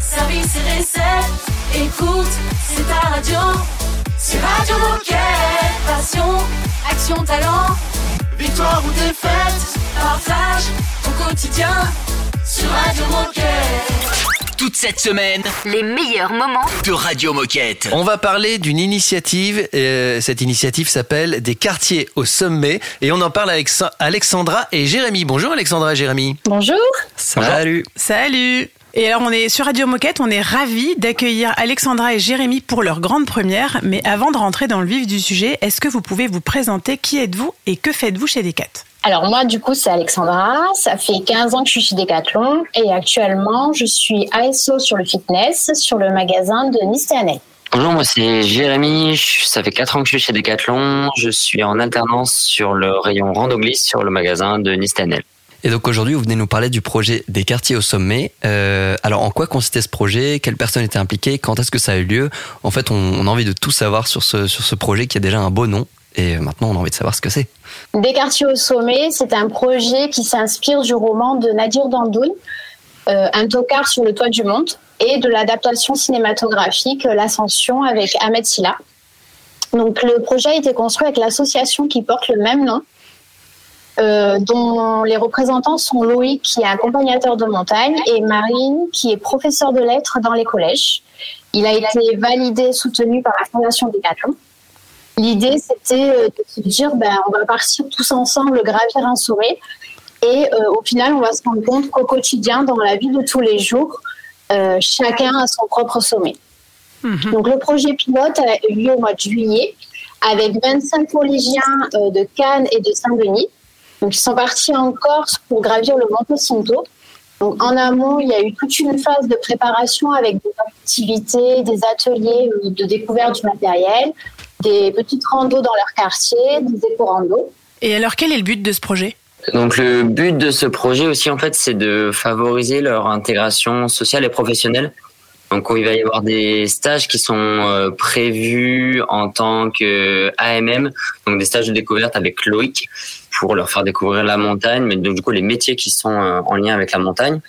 service et recettes. Écoute, c'est ta radio. C'est Radio Moquette. Passion, action, talent. Victoire ou défaite, partage au quotidien sur Radio Moquette. Toute cette semaine, Les meilleurs moments de Radio Moquette. On va parler d'une initiative. euh, cette initiative s'appelle Des quartiers au sommet. Et on en parle avec Alexandra et Jérémy. Bonjour Alexandra et Jérémy. Bonjour. Salut. Salut Et alors on est sur Radio Moquette, on est ravis d'accueillir Alexandra et Jérémy pour leur grande première. Mais avant de rentrer dans le vif du sujet, est-ce que vous pouvez vous présenter Qui êtes-vous et que faites-vous chez Decat Alors moi, du coup, c'est Alexandra. Ça fait 15 ans que je suis chez Decathlon et actuellement, je suis ASO sur le fitness, sur le magasin de Nice et. Bonjour, moi c'est Jérémy. Ça fait 4 ans que je suis chez Decathlon. Je suis en alternance sur le rayon rando-glisse sur le magasin de Nistanel. Et donc aujourd'hui, vous venez nous parler du projet des quartiers au sommet. Euh, alors en quoi consistait ce projet? Quelles personnes étaient impliquées? Quand est-ce que ça a eu lieu? En fait, on, on a envie de tout savoir sur ce, sur ce projet qui a déjà un beau nom. Et maintenant, on a envie de savoir ce que c'est. Des quartiers au sommet, c'est un projet qui s'inspire du roman de Nadir Dandoun, euh, Un tocard sur le toit du monde, et de l'adaptation cinématographique euh, L'Ascension avec Ahmed Silla. Donc le projet a été construit avec l'association qui porte le même nom, euh, dont les représentants sont Loïc, qui est accompagnateur de montagne, et Marine, qui est professeur de lettres dans les collèges. Il a été validé, soutenu par la Fondation Decathlon. L'idée, c'était euh, de se dire, ben, on va partir tous ensemble gravir un sommet. Et euh, au final, on va se rendre compte qu'au quotidien, dans la vie de tous les jours, euh, chacun a son propre sommet. Donc le projet pilote a eu lieu au mois de juillet avec 25 collégiens euh, de Cannes et de Saint-Denis. Donc ils sont partis en Corse pour gravir le Monte Santo. Donc en amont, il y a eu toute une phase de préparation avec des activités, des ateliers euh, de découverte du matériel, des petites randos dans leur quartier, des éco-randos. Et alors quel est le but de ce projet? Donc le but de ce projet aussi, en fait, c'est de favoriser leur intégration sociale et professionnelle. Donc il va y avoir des stages qui sont euh, prévus en tant que AMM, donc des stages de découverte avec Loïc pour leur faire découvrir la montagne, mais donc du coup les métiers qui sont euh, en lien avec la montagne.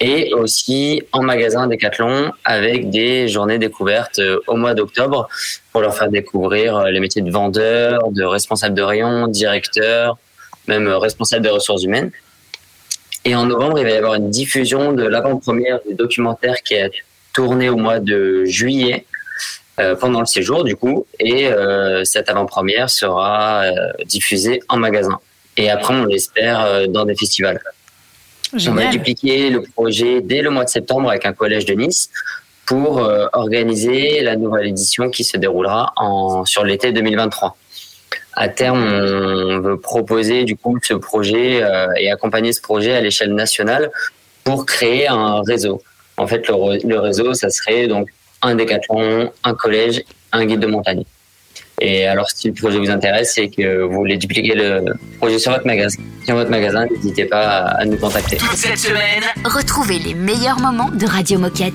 Et aussi en magasin Decathlon avec des journées découvertes euh, au mois d'octobre pour leur faire découvrir euh, les métiers de vendeur, de responsable de rayon, directeur, même responsable des ressources humaines. Et en novembre, il va y avoir une diffusion de l'avant-première du documentaire qui a tourné au mois de juillet euh, pendant le séjour du coup. Et euh, cette avant-première sera euh, diffusée en magasin. Et après, on l'espère dans des festivals. On va dupliquer le projet dès le mois de septembre avec un collège de Nice pour organiser la nouvelle édition qui se déroulera en, sur l'été 2023. À terme, on veut proposer du coup ce projet euh, et accompagner ce projet à l'échelle nationale pour créer un réseau. En fait, le réseau, ça serait donc un décathlon, un collège, un guide de montagne. Et alors, si le projet vous intéresse et que vous voulez dupliquer le projet sur votre magasin, sur votre magasin, n'hésitez pas à, nous contacter. Cette semaine, Retrouvez les meilleurs moments de Radio Moquette.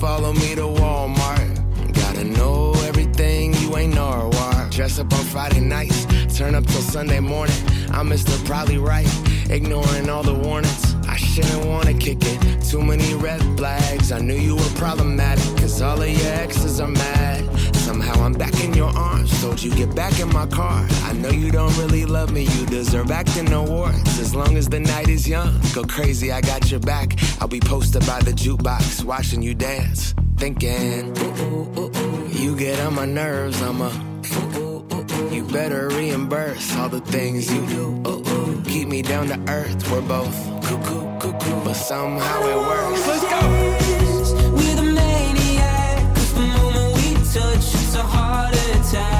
Follow me to Walmart? Gotta know everything, you ain't Norwalk. Dress up on Friday nights, turn up till Sunday morning. I'm Mr. Probably Right, ignoring all the warnings. I shouldn't wanna kick it. Too many red flags. I knew you were problematic, cause all of your exes are mad. Somehow I'm back in your arms. Told you get back in my car. I know you don't really love me. You deserve acting awards. As long as the night is young, go crazy. I got your back. I'll be posted by the jukebox, watching you dance, thinking. Ooh, ooh, ooh, ooh. You get on my nerves. I'm a. You better reimburse all the things you do. Ooh, ooh. Keep me down to earth. We're both cuckoo, cuckoo, but somehow it works. Let's go. time.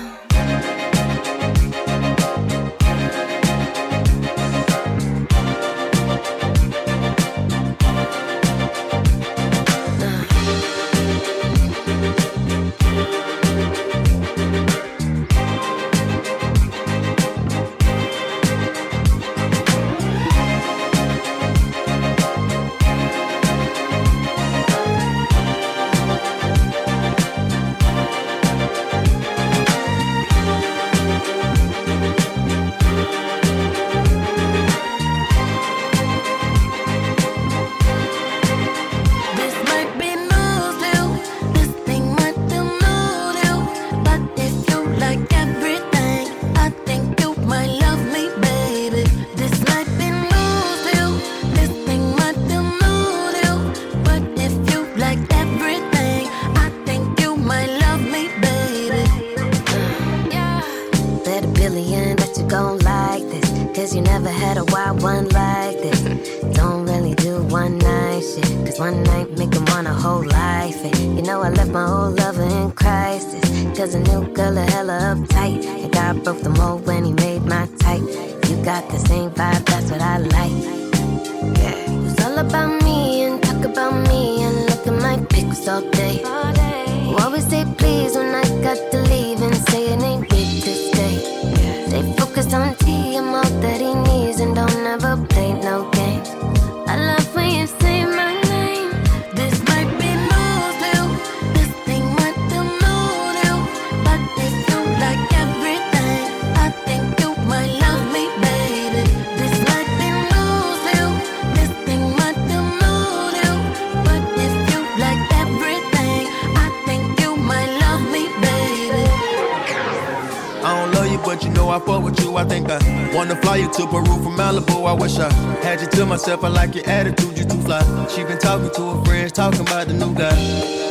to Peru from Malibu. I wish I had you to myself. I like your attitude, you too fly. She been talking to her friends, talking about the new guy.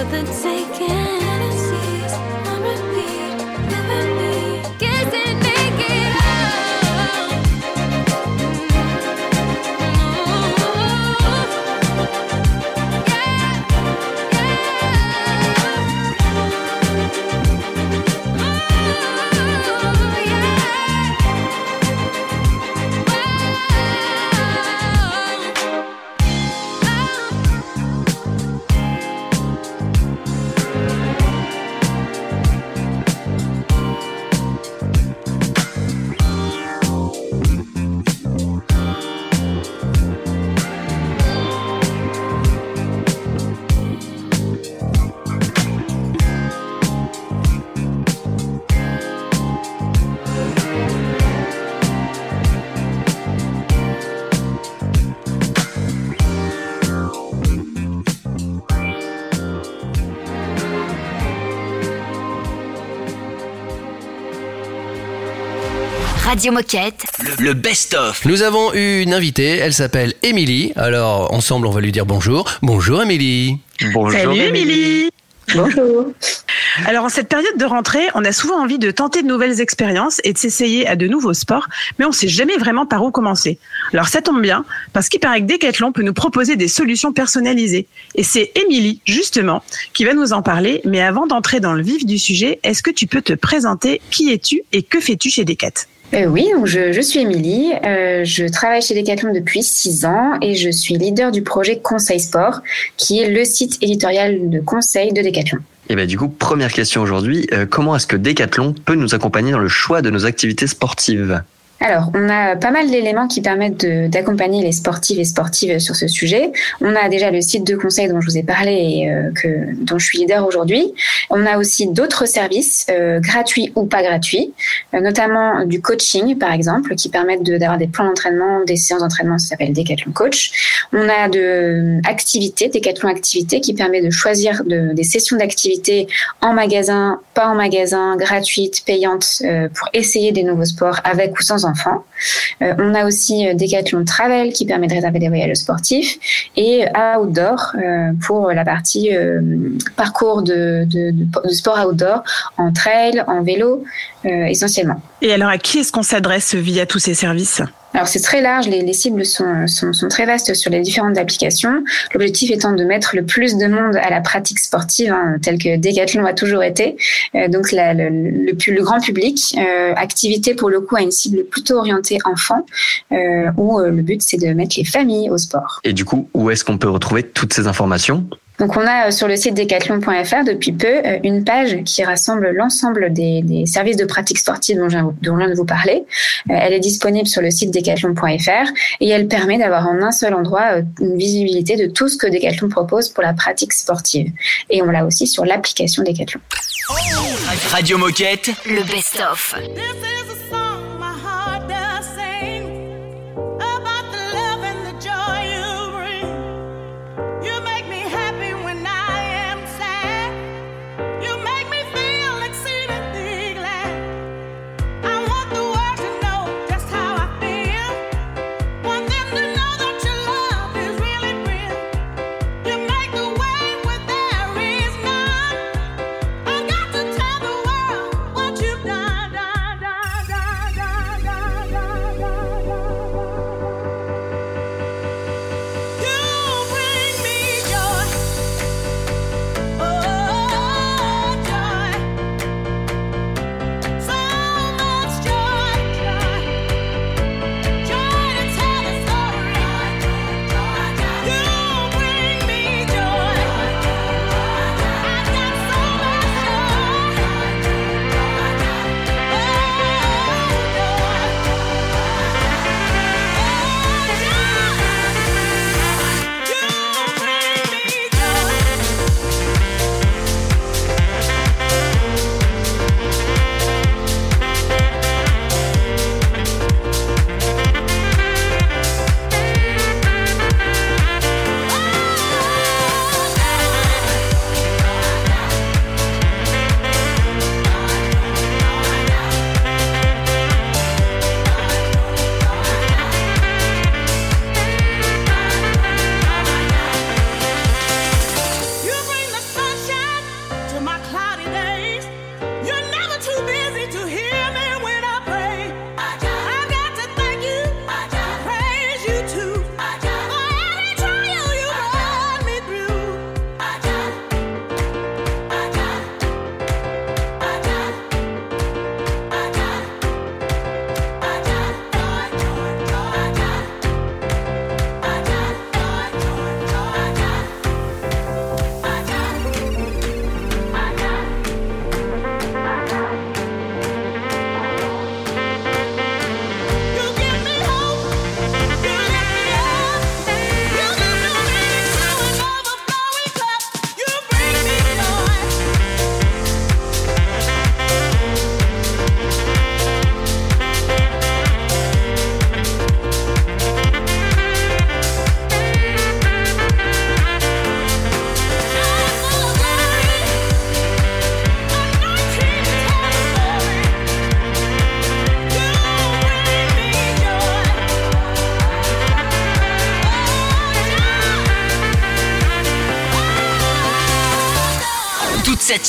for the taking. Radio Moquette. Le, le best-of. Nous avons eu une invitée, elle s'appelle Émilie. Alors, ensemble, on va lui dire bonjour. Bonjour Émilie. Bonjour. Salut Émilie Bonjour. Alors en cette période de rentrée, on a souvent envie de tenter de nouvelles expériences et de s'essayer à de nouveaux sports, mais on ne sait jamais vraiment par où commencer. Alors ça tombe bien, parce qu'il paraît que Decathlon peut nous proposer des solutions personnalisées. Et c'est Émilie, justement, qui va nous en parler. Mais avant d'entrer dans le vif du sujet, est-ce que tu peux te présenter? Qui es-tu et que fais-tu chez Decat Euh, oui, donc je, je suis Émilie, euh, je travaille chez Decathlon depuis six ans et je suis leader du projet Conseil Sport, qui est le site éditorial de conseil de Decathlon. Et ben du coup, première question aujourd'hui, euh, comment est-ce que Decathlon peut nous accompagner dans le choix de nos activités sportives? Alors, on a pas mal d'éléments qui permettent de- d'accompagner les sportifs et sportives sur ce sujet. On a déjà le site de conseil dont je vous ai parlé et euh, que, dont je suis leader aujourd'hui. On a aussi d'autres services, euh, gratuits ou pas gratuits, euh, notamment du coaching, par exemple, qui permettent de- d'avoir des plans d'entraînement, des séances d'entraînement, ça s'appelle Decathlon Coach. On a de euh, activités, Decathlon Activités, qui permet de choisir de- des sessions d'activités en magasin, pas en magasin, gratuites, payantes, euh, pour essayer des nouveaux sports avec ou sans Euh, on a aussi euh, Decathlon Travel qui permet de réserver des voyages sportifs et Outdoor euh, pour la partie parcours de, sport outdoor en trail, en vélo essentiellement. Et alors, à qui est-ce qu'on s'adresse via tous ces services? Alors c'est très large, les, les cibles sont, sont, très vastes sur les différentes applications. L'objectif étant de mettre le plus de monde à la pratique sportive, hein, telle que Decathlon a toujours été. Euh, donc le, le, plus- le grand public, euh, activité pour le coup à une cible plutôt orientée enfant, euh, où euh, le but c'est de mettre les familles au sport. Et du coup, où est-ce qu'on peut retrouver toutes ces informations? Donc on a euh, sur le site decathlon.fr depuis peu euh, une page qui rassemble l'ensemble des, des services de pratique sportive dont je viens- dont je viens de vous parler. Euh, Elle est disponible sur le site decathlon.fr et elle permet d'avoir en un seul endroit une visibilité de tout ce que Decathlon propose pour la pratique sportive. Et on l'a aussi sur l'application Decathlon. Radio Moquette. Le best-of.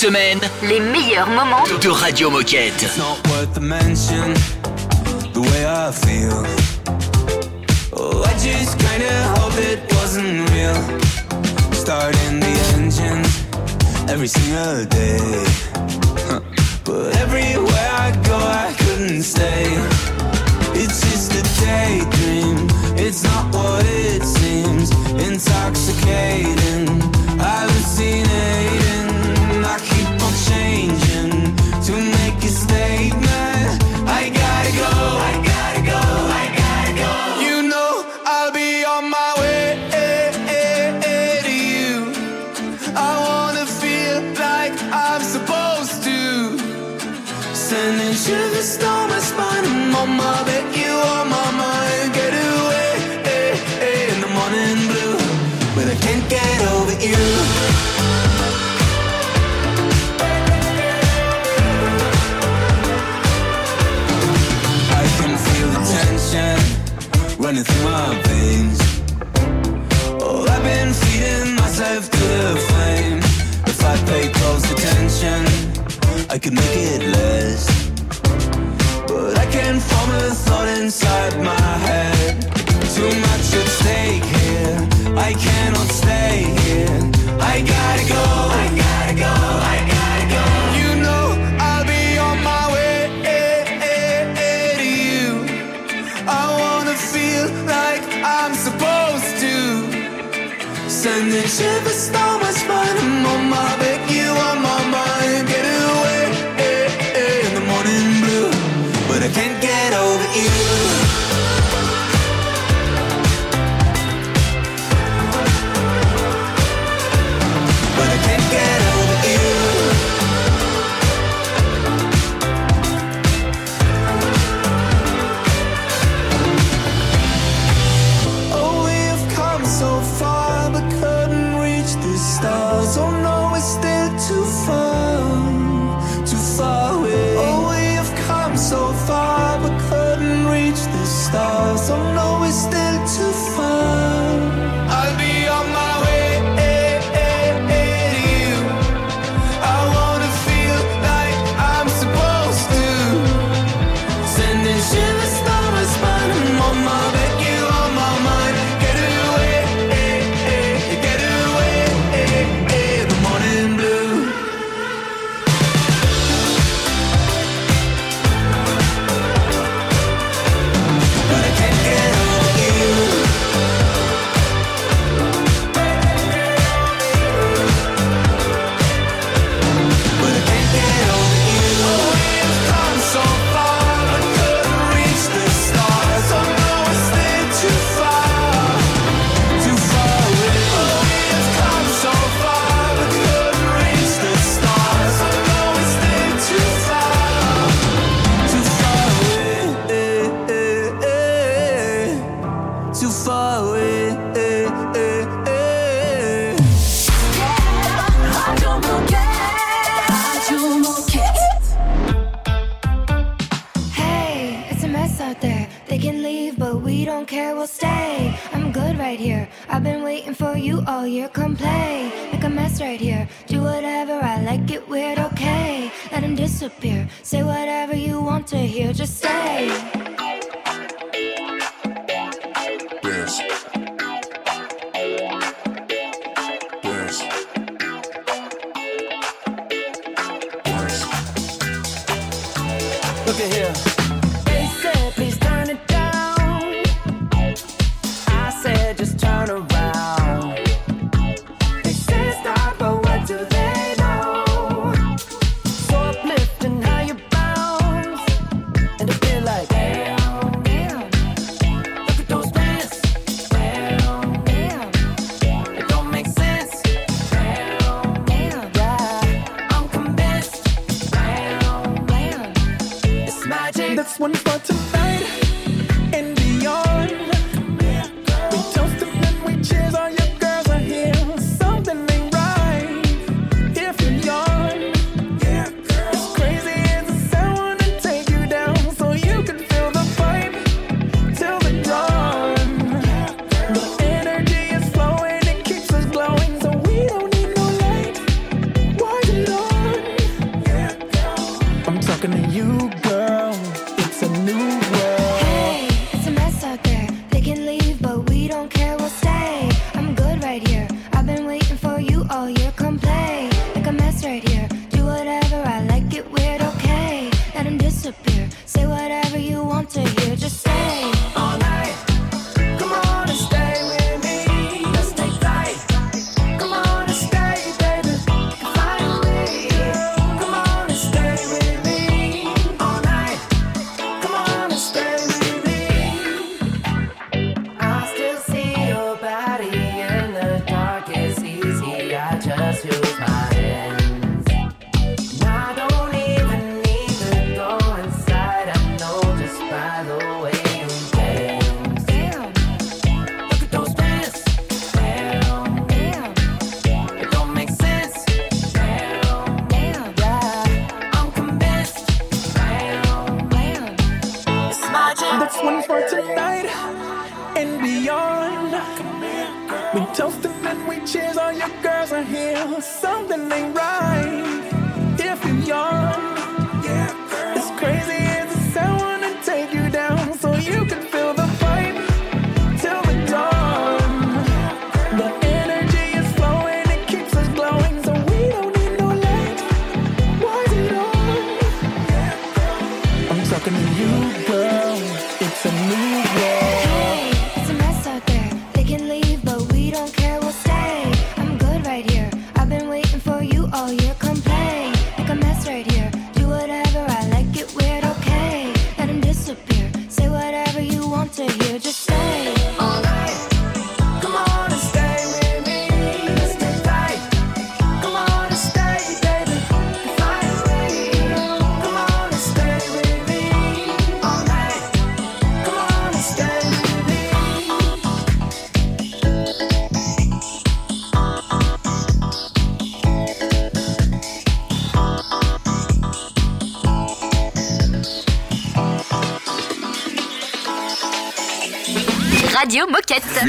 Semaine, Les meilleurs moments de Radio Moquette. not worth the mention, the way I feel. Oh, I just kinda hope it wasn't real. Starting the engine every single day. Huh. But everywhere I go, I couldn't stay. It's just a daydream, it's not what it seems. Intoxicating, could make it less, But I can't form a thought inside my head. Too much at stake here. I can't.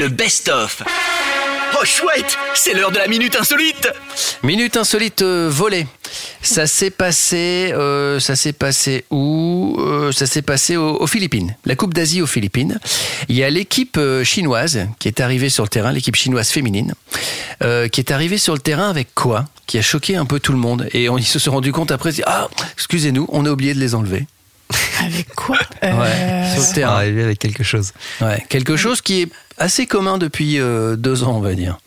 Le best-of. Oh chouette, c'est l'heure de la minute insolite. Minute insolite euh, volée. Ça s'est passé, euh, ça s'est passé où Euh, Ça s'est passé au- aux Philippines. La Coupe d'Asie aux Philippines. Il y a l'équipe euh, chinoise qui est arrivée sur le terrain, l'équipe chinoise féminine, euh, qui est arrivée sur le terrain avec quoi? Qui a choqué un peu tout le monde. Et on, ils se sont rendus compte après, ah, excusez-nous, on a oublié de les enlever. Avec quoi? Ouais, sur le terrain. Arrivé avec quelque chose. Ouais, quelque chose qui est assez commun depuis euh, deux ans, on va dire.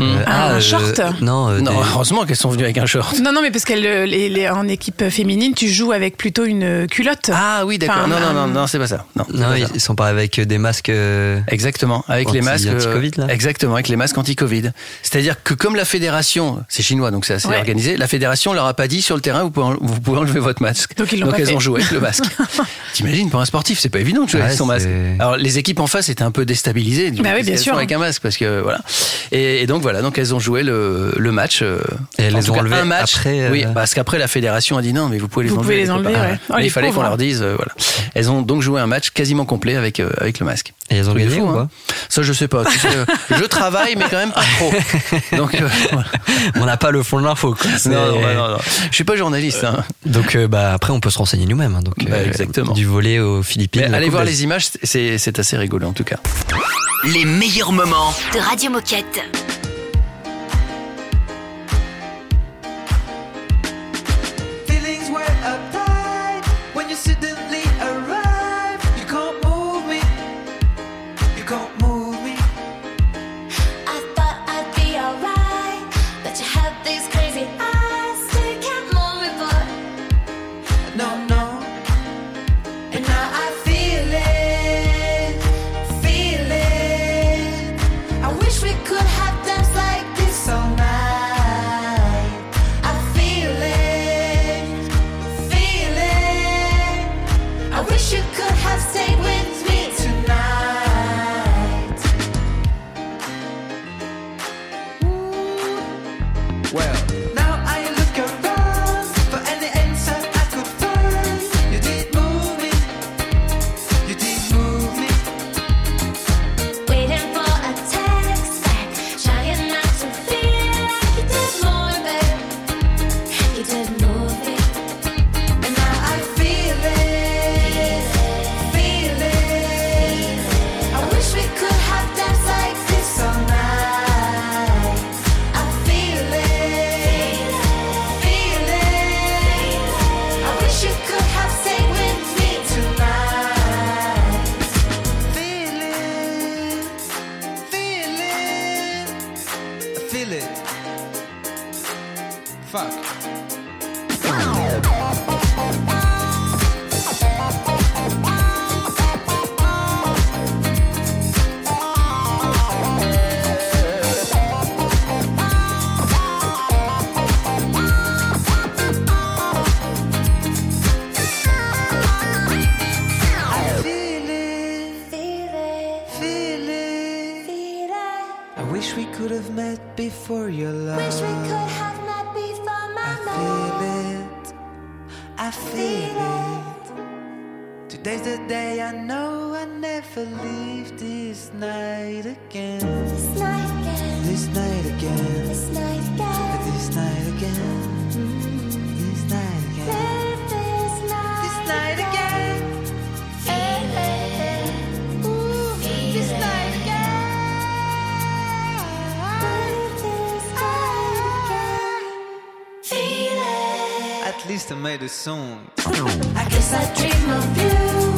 Hmm. Ah, un short Non, euh, Non, des- heureusement qu'elles sont venues avec un short. Non, non, mais parce qu'en équipe féminine, tu joues avec plutôt une culotte. Ah oui, d'accord. Enfin, non, non, un- non, non, c'est pas ça. Non, c'est Non, pas ils, ça. sont pas avec des masques. euh, Exactement, avec les masques euh, anti-Covid, là Exactement, avec les masques anti-Covid. C'est-à-dire que comme la fédération, c'est chinois donc c'est assez Ouais. organisé, la fédération leur a pas dit sur le terrain vous pouvez, vous pouvez enlever votre masque. Donc, ils l'ont pas elles fait. ont joué avec le masque. T'imagines pour un sportif, c'est pas évident de jouer Ouais, avec son masque. Alors les équipes en face étaient un peu déstabilisées. Bah oui, bien sûr. sont avec un masque parce que voilà. Et, et donc voilà, donc elles ont joué le, le match. euh, Et elles en les ont match. après, euh, Oui, parce qu'après la fédération a dit non, mais vous pouvez les Vous enlever. pouvez les enlever, copains. ouais. Oh, Mais les il fallait qu'on leur dise euh, voilà. Elles ont donc joué un match quasiment complet avec euh, avec le masque. Et elles ont gagné fou, ou hein. Ça, je sais pas. Tu sais, euh, je travaille, mais quand même pas trop. Donc, euh, voilà. On n'a pas le fond de l'info. non, non, bah, non, non. Je suis pas journaliste. Hein. Donc euh, bah après on peut se renseigner nous-mêmes. hein. donc Bah, exactement. du volet aux Philippines. Allez voir les images, c'est c'est assez rigolo en tout cas. Les meilleurs moments. De Radio Moquette. I guess I dream of you.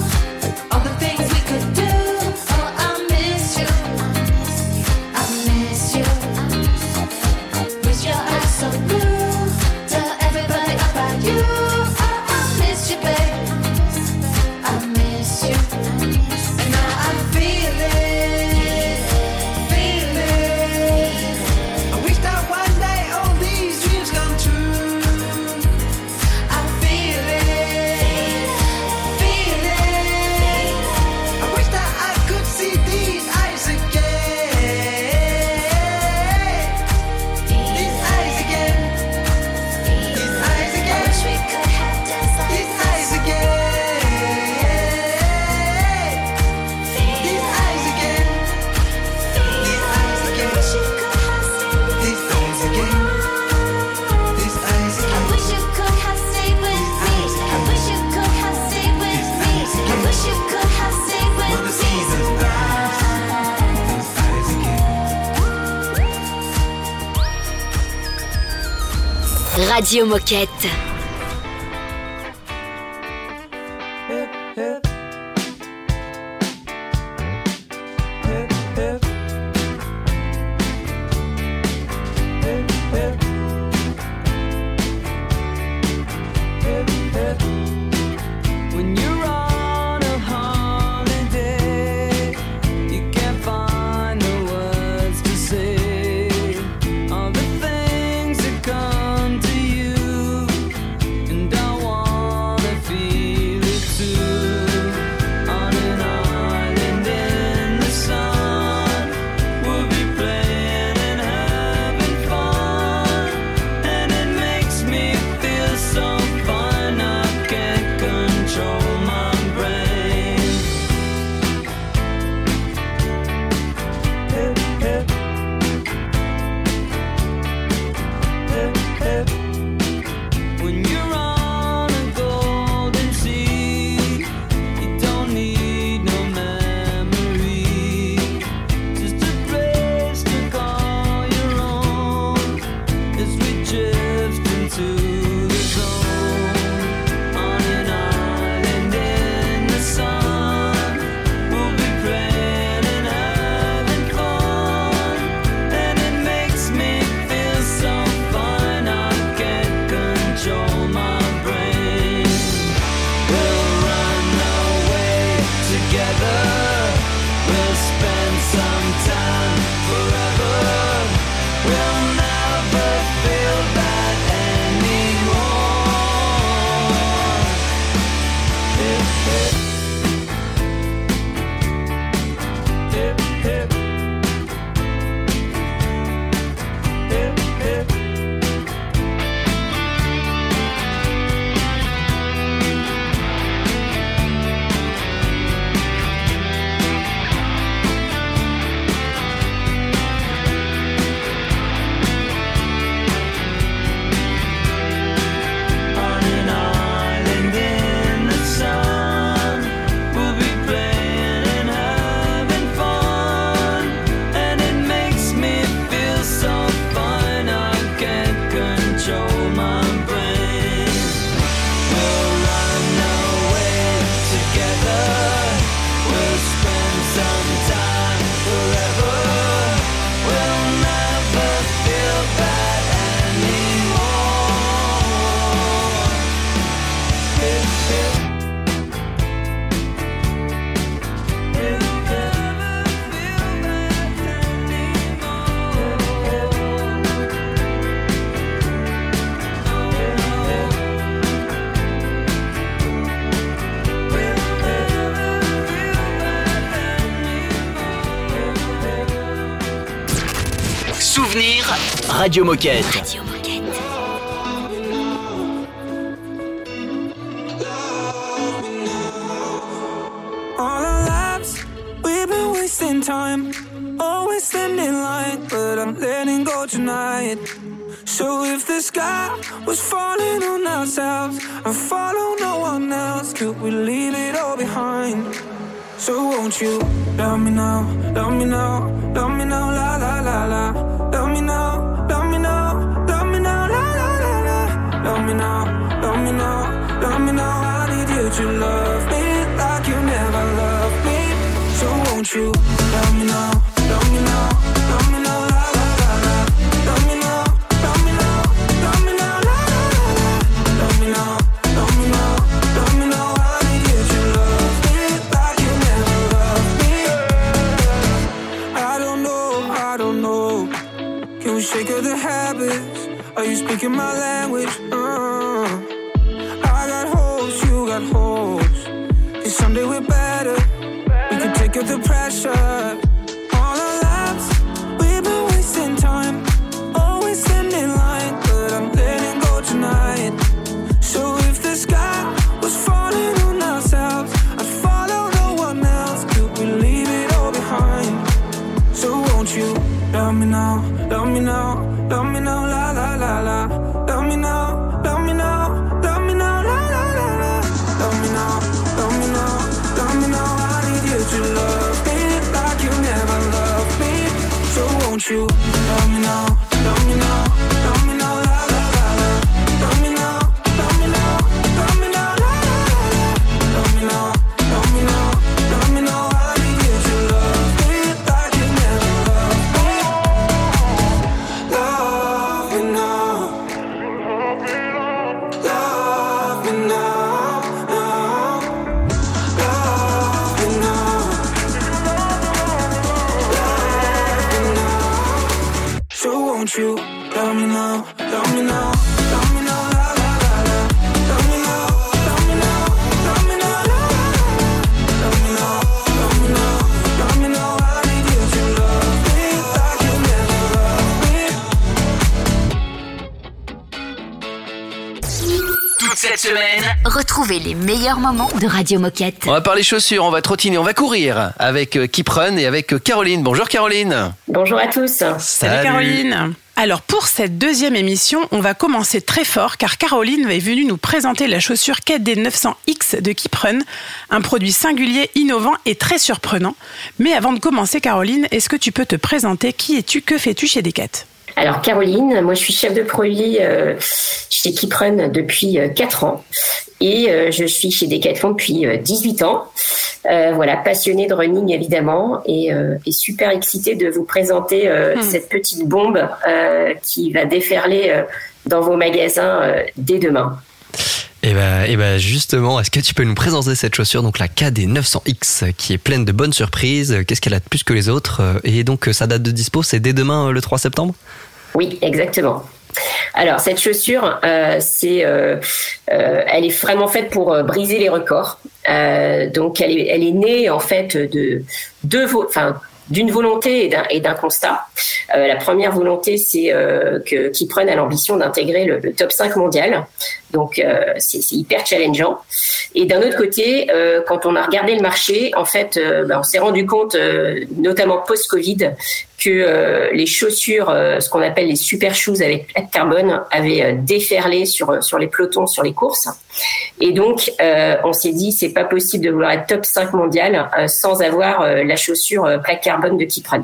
Radio Moquette. together. Radio Moquette. Radio Moquette. Wasting time. Always standing line, but I'm letting go tonight. So if the sky was falling on ourselves and follow no one else, could we leave it all behind? So won't you love me now, love me now, love me now, la la la la. Me now, love me now, love me now. I need you to love me like you never loved me. So won't you love me now, love me now, love me now, la la la la. Love me now, love me now, love me now, la la. Love me now, love me now, love me now. I need you to love me like you never loved me. I don't know, I don't know. Can we shake of the habits? Are you speaking my language? Someday we're better. We can take up the pressure. Love me now, now, me now, cette semaine, Retrouvez les meilleurs moments de Radio Moquette. On va parler chaussures, on va trottiner, on va courir avec euh, Keep Run et avec euh, Caroline. Bonjour Caroline. Bonjour à tous. Salut Caroline. Alors pour cette deuxième émission, on va commencer très fort car Caroline est venue nous présenter la chaussure KD 900X de Keeprun, un produit singulier, innovant et très surprenant. Mais avant de commencer Caroline, est-ce que tu peux te présenter? Qui es-tu? Que fais-tu chez Decat Alors Caroline, moi je suis chef de produit euh, chez Keeprun depuis 4 ans et euh, je suis chez Decathlon depuis euh, 18 ans. Euh, voilà, passionnée de running évidemment et, euh, et super excitée de vous présenter euh, Hmm. cette petite bombe euh, qui va déferler euh, dans vos magasins euh, dès demain. Et bah, et bah justement, est-ce que tu peux nous présenter cette chaussure, donc la KD 900X, qui est pleine de bonnes surprises Qu'est-ce qu'elle a de plus que les autres Et donc, sa date de dispo, c'est dès demain, euh, le 3 septembre? Oui, exactement. Alors cette chaussure, euh, c'est, euh, euh, elle est vraiment faite pour euh, briser les records. Euh, donc elle est, elle est née en fait de deux, enfin d'une volonté et d'un, constat. Euh, la première volonté, c'est euh, que qui prennent à l'ambition d'intégrer le, top 5 mondial. Donc euh, c'est, hyper challengeant. Et d'un autre côté, quand on a regardé le marché, en fait, ben, on s'est rendu compte, notamment post-Covid, que euh, les chaussures, euh, ce qu'on appelle les super shoes avec plaque carbone, avaient euh, déferlé sur sur les pelotons, sur les courses. Et donc, on s'est dit, c'est pas possible de vouloir être top 5 mondial sans avoir la chaussure plaque carbone de Kipran.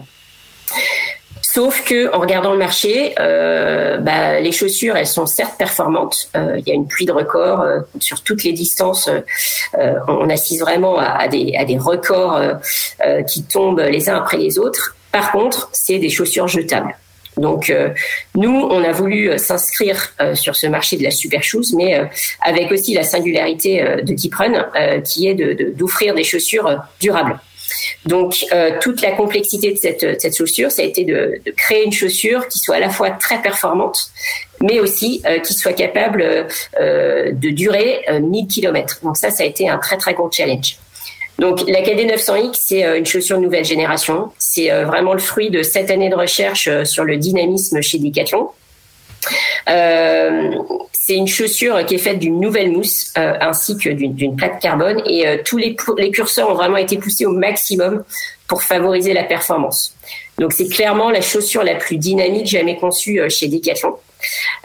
Sauf que en regardant le marché, bah, les chaussures, elles sont certes performantes. Il y a une pluie de records sur toutes les distances. on assiste vraiment à, des, à des records qui tombent les uns après les autres. Par contre, c'est des chaussures jetables. Donc euh, nous, on a voulu euh, s'inscrire euh, sur ce marché de la super shoes, mais avec aussi la singularité de Keeprun, qui est d'offrir des chaussures durables. Donc toute la complexité de cette, de cette chaussure, ça a été de, créer une chaussure qui soit à la fois très performante, mais aussi qui soit capable de durer euh, 1000 km. Donc ça, ça a été un très très gros challenge. Donc la KD 900X, c'est euh, une chaussure nouvelle génération. C'est euh, vraiment le fruit de sept années de recherche euh, sur le dynamisme chez Decathlon. C'est une chaussure qui est faite d'une nouvelle mousse ainsi que d'une plaque carbone et tous les, les curseurs ont vraiment été poussés au maximum pour favoriser la performance. Donc c'est clairement la chaussure la plus dynamique jamais conçue chez Decathlon.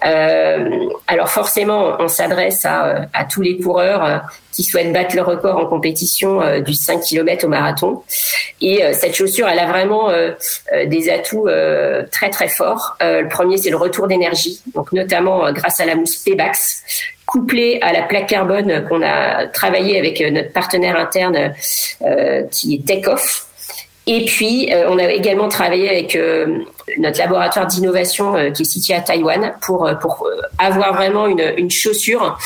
Euh, alors forcément, on s'adresse à, euh, tous les coureurs euh, qui souhaitent battre le record en compétition du 5 km au marathon. Et cette chaussure, elle a vraiment des atouts très très forts. Le premier, c'est le retour d'énergie, donc notamment grâce à la mousse Pebax, couplée à la plaque carbone qu'on a travaillé avec notre partenaire interne qui est Takeoff. Et puis, euh, on a également travaillé avec euh, notre laboratoire d'innovation euh, qui est situé à Taïwan pour, pour avoir vraiment une, une chaussure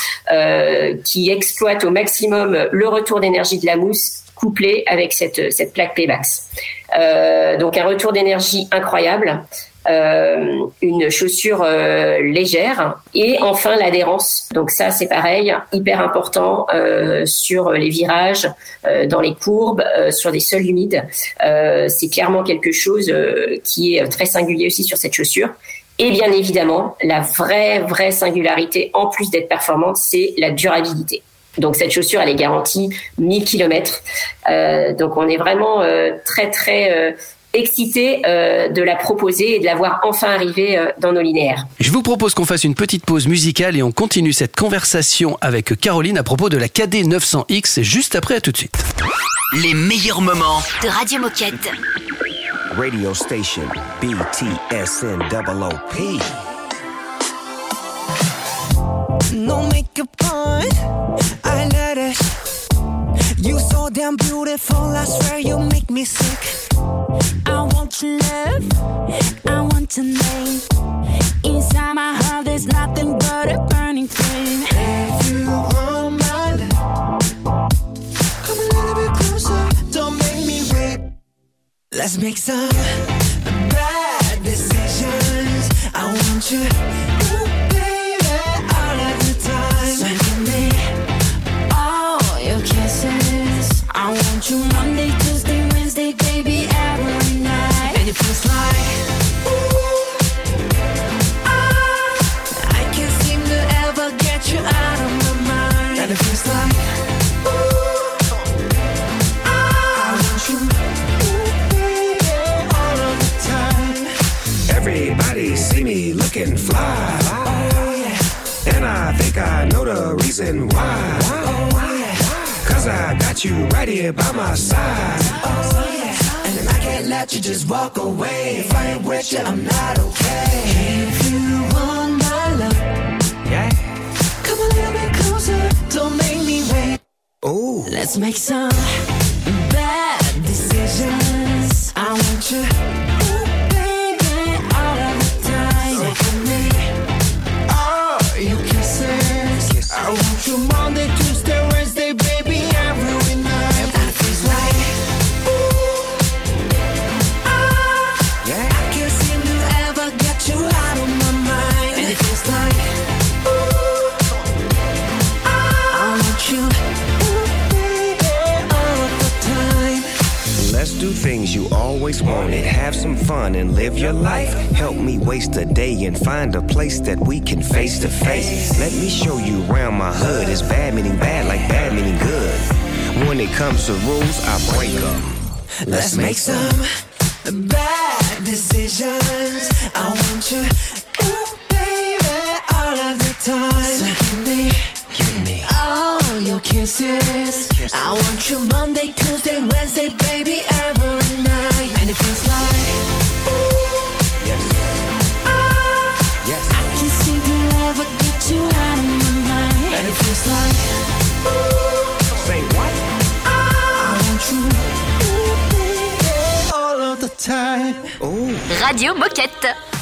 qui exploite au maximum le retour d'énergie de la mousse couplé avec cette, cette plaque Pebax. Euh, donc un retour d'énergie incroyable, une chaussure euh, légère et enfin l'adhérence. Donc ça c'est pareil, hyper important euh, sur les virages, euh, dans les courbes, euh, sur des sols humides. Euh, c'est clairement quelque chose euh, qui est très singulier aussi sur cette chaussure. Et bien évidemment, la vraie, vraie singularité, en plus d'être performante, c'est la durabilité. Donc cette chaussure, elle est garantie 1000 km. Euh, donc on est vraiment euh, très, très euh, excité euh, de la proposer et de la voir enfin arriver euh, dans nos linéaires. Je vous propose qu'on fasse une petite pause musicale et on continue cette conversation avec Caroline à propos de la KD 900X juste après, à tout de suite. Les meilleurs moments de Radio Moquette. Radio station BTSN. No makeup on, I let it. You so damn beautiful, I swear you make me sick. I want your love, I want your name. Inside my heart, there's nothing but a burning flame. If you want my love, come a little bit closer, don't make me wait. Let's make some bad decisions. I want you, want you Monday, Tuesday, Wednesday, baby, every night. And it feels like ooh, ah, I can't seem to ever get you out of my mind. And it feels like ooh, ah, I want you, ooh, baby, all of the time. Everybody see me looking fly. And I think I know the reason why. Cause I got you right here by my side. Oh, and I can't let you just walk away. If I ain't with you, I'm not okay. If you want my love, Yeah. come a little bit closer. Don't make me wait. Ooh. Let's make some bad decisions. I want you, ooh, baby, always wanted. Have some fun and live your life. Help me waste a day and find a place that we can face to face. Let me show you around my hood. It's bad meaning bad, like bad meaning good. When it comes to rules, I break them. Let's make some bad decisions. I want you, ooh, baby, all of the time. So give me, all your kisses. I want you Monday, Tuesday, Wednesday, baby, every night. And it feels like, ooh, ah, Yes. I can't seem to ever get you out of my mind. And it feels like, ooh, Say what? I want you, ooh, baby, all of the time. Ooh. Radio Moquette.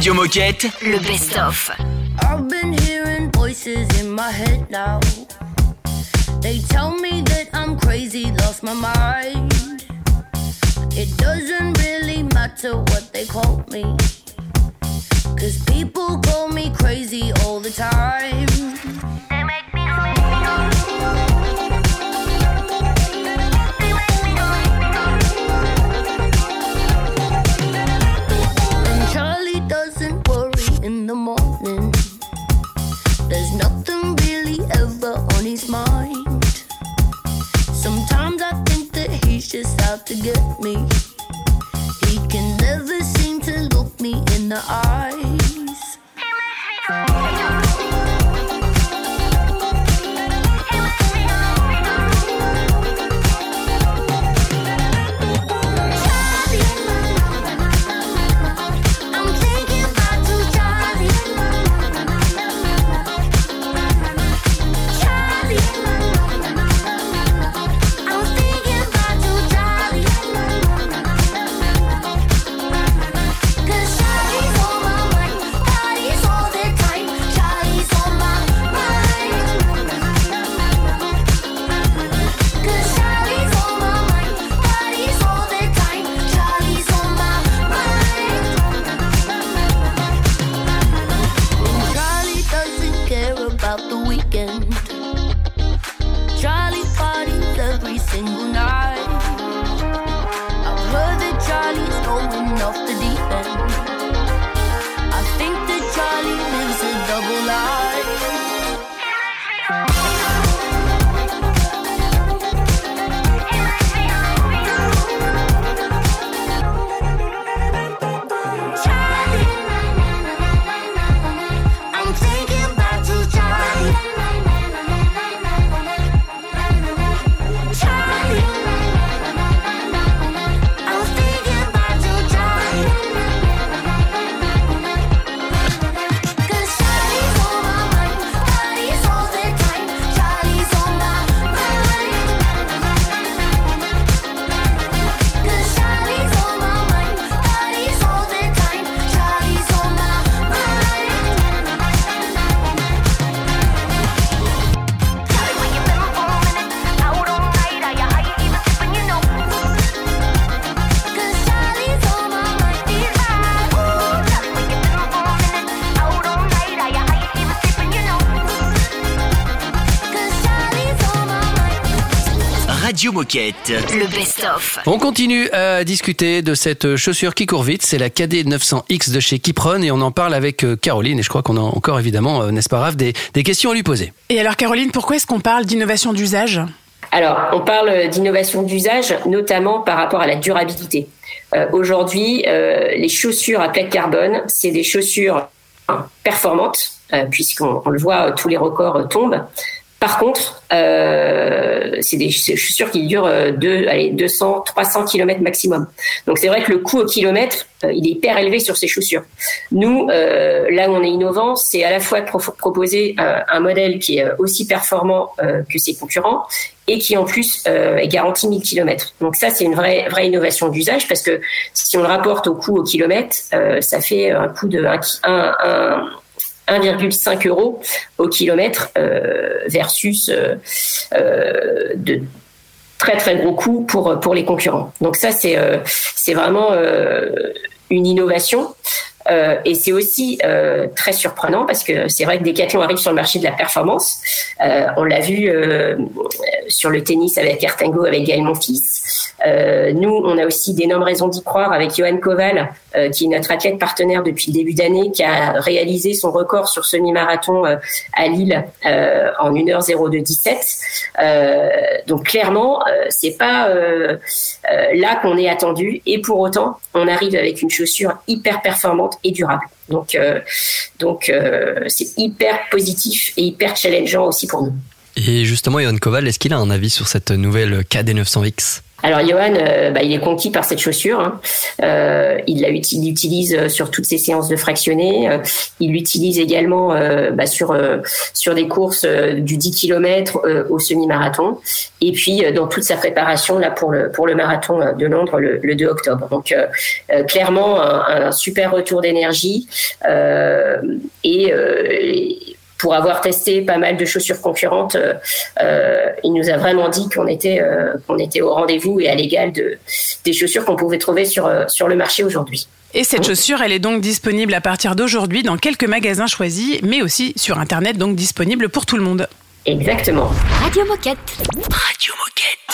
Radio Moquette, le best-of. I've been hearing voices in my head now. They tell me that I'm crazy, lost my mind. It doesn't really matter what they call me. Cause people call me crazy all the time. Le best-of. On continue à discuter de cette chaussure qui court vite. C'est la KD 900X de chez Kipron et on en parle avec euh, Caroline. Et je crois qu'on a encore évidemment, euh, n'est-ce pas Raph, des, des questions à lui poser. Et alors Caroline, pourquoi est-ce qu'on parle d'innovation d'usage? Alors, on parle d'innovation d'usage, notamment par rapport à la durabilité. Euh, aujourd'hui, les chaussures à plaque carbone, c'est des chaussures performantes, puisqu'on le voit, tous les records tombent, par contre, euh, c'est des ch- chaussures qui durent euh, deux, allez, 200, 300 km maximum. Donc c'est vrai que le coût au kilomètre, euh, il est hyper élevé sur ces chaussures. Nous, euh, là où on est innovant, c'est à la fois proposer euh, un modèle qui est aussi performant que ses concurrents et qui en plus est garanti 1000 km. Donc ça, c'est une vraie, vraie innovation d'usage parce que si on le rapporte au coût au kilomètre, ça fait un coût de un- un- 1,5 euros au kilomètre euh, versus euh, euh, de très très gros coûts pour les concurrents. Donc ça c'est vraiment une innovation. Euh, et c'est aussi euh, très surprenant parce que c'est vrai que Decathlon arrive sur le marché de la performance. Euh, on l'a vu sur le tennis avec Artengo, avec Gaël Monfils. Nous, on a aussi d'énormes raisons d'y croire avec Johan Koval, qui est notre athlète partenaire depuis le début d'année, qui a réalisé son record sur semi-marathon à Lille en 1h0217. Euh, donc clairement, c'est pas là qu'on est attendu, et pour autant, on arrive avec une chaussure hyper performante et durable. Donc, euh, donc euh, c'est hyper positif et hyper challengeant aussi pour nous. Et justement, Johan Koval, est-ce qu'il a un avis sur cette nouvelle KD900X Alors Johan, euh, bah, il est conquis par cette chaussure. hein. Euh, il l'utilise euh, sur toutes ses séances de fractionné. Euh, il l'utilise également bah, sur sur des courses du 10 km au semi-marathon. Et puis dans toute sa préparation là pour le pour le marathon de Londres le, le 2 octobre. Donc clairement un, super retour d'énergie et pour avoir testé pas mal de chaussures concurrentes, euh, euh, il nous a vraiment dit qu'on était, euh, qu'on était au rendez-vous et à l'égal de, des chaussures qu'on pouvait trouver sur, sur le marché aujourd'hui. Et cette chaussure, elle est donc disponible à partir d'aujourd'hui dans quelques magasins choisis, mais aussi sur Internet, donc disponible pour tout le monde. Exactement. Radio Moquette. Radio Moquette.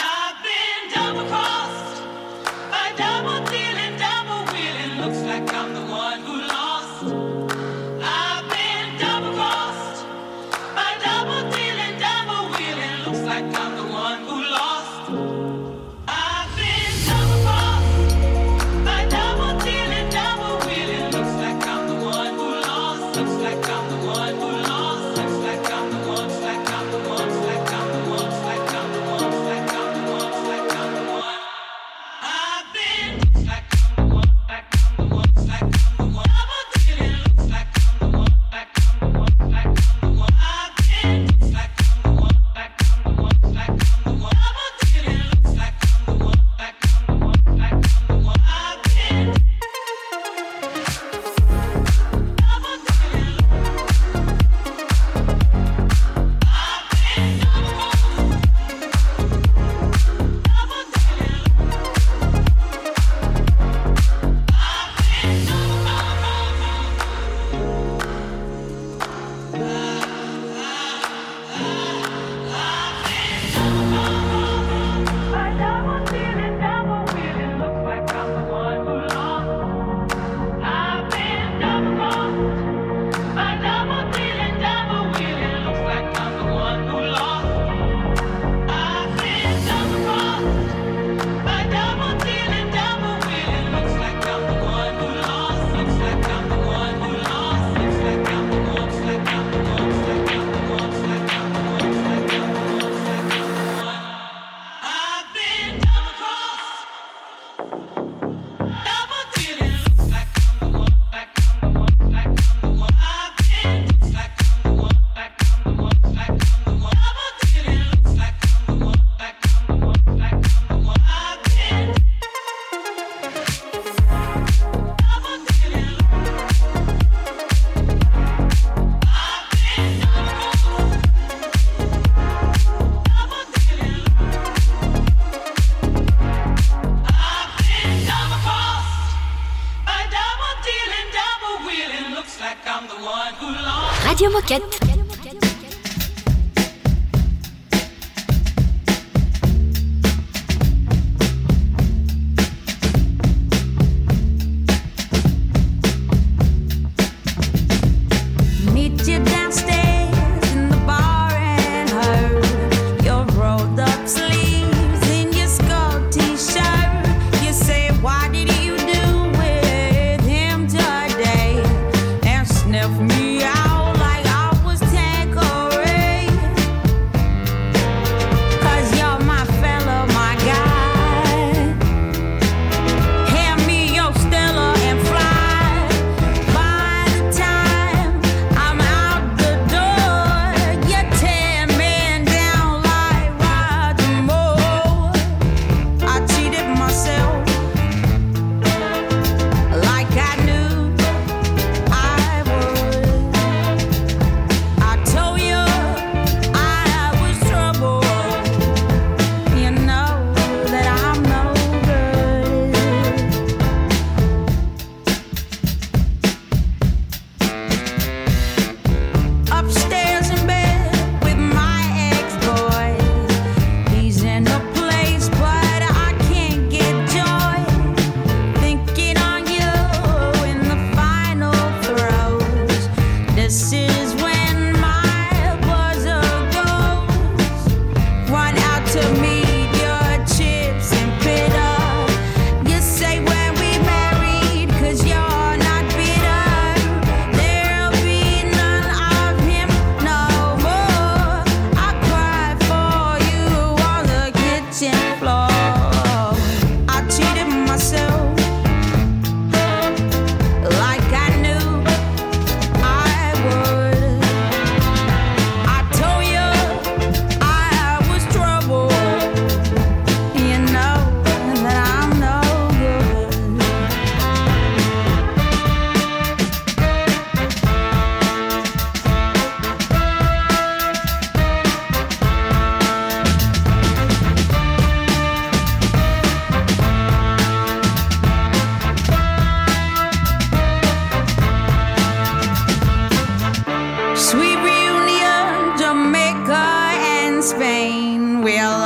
Spain. We'll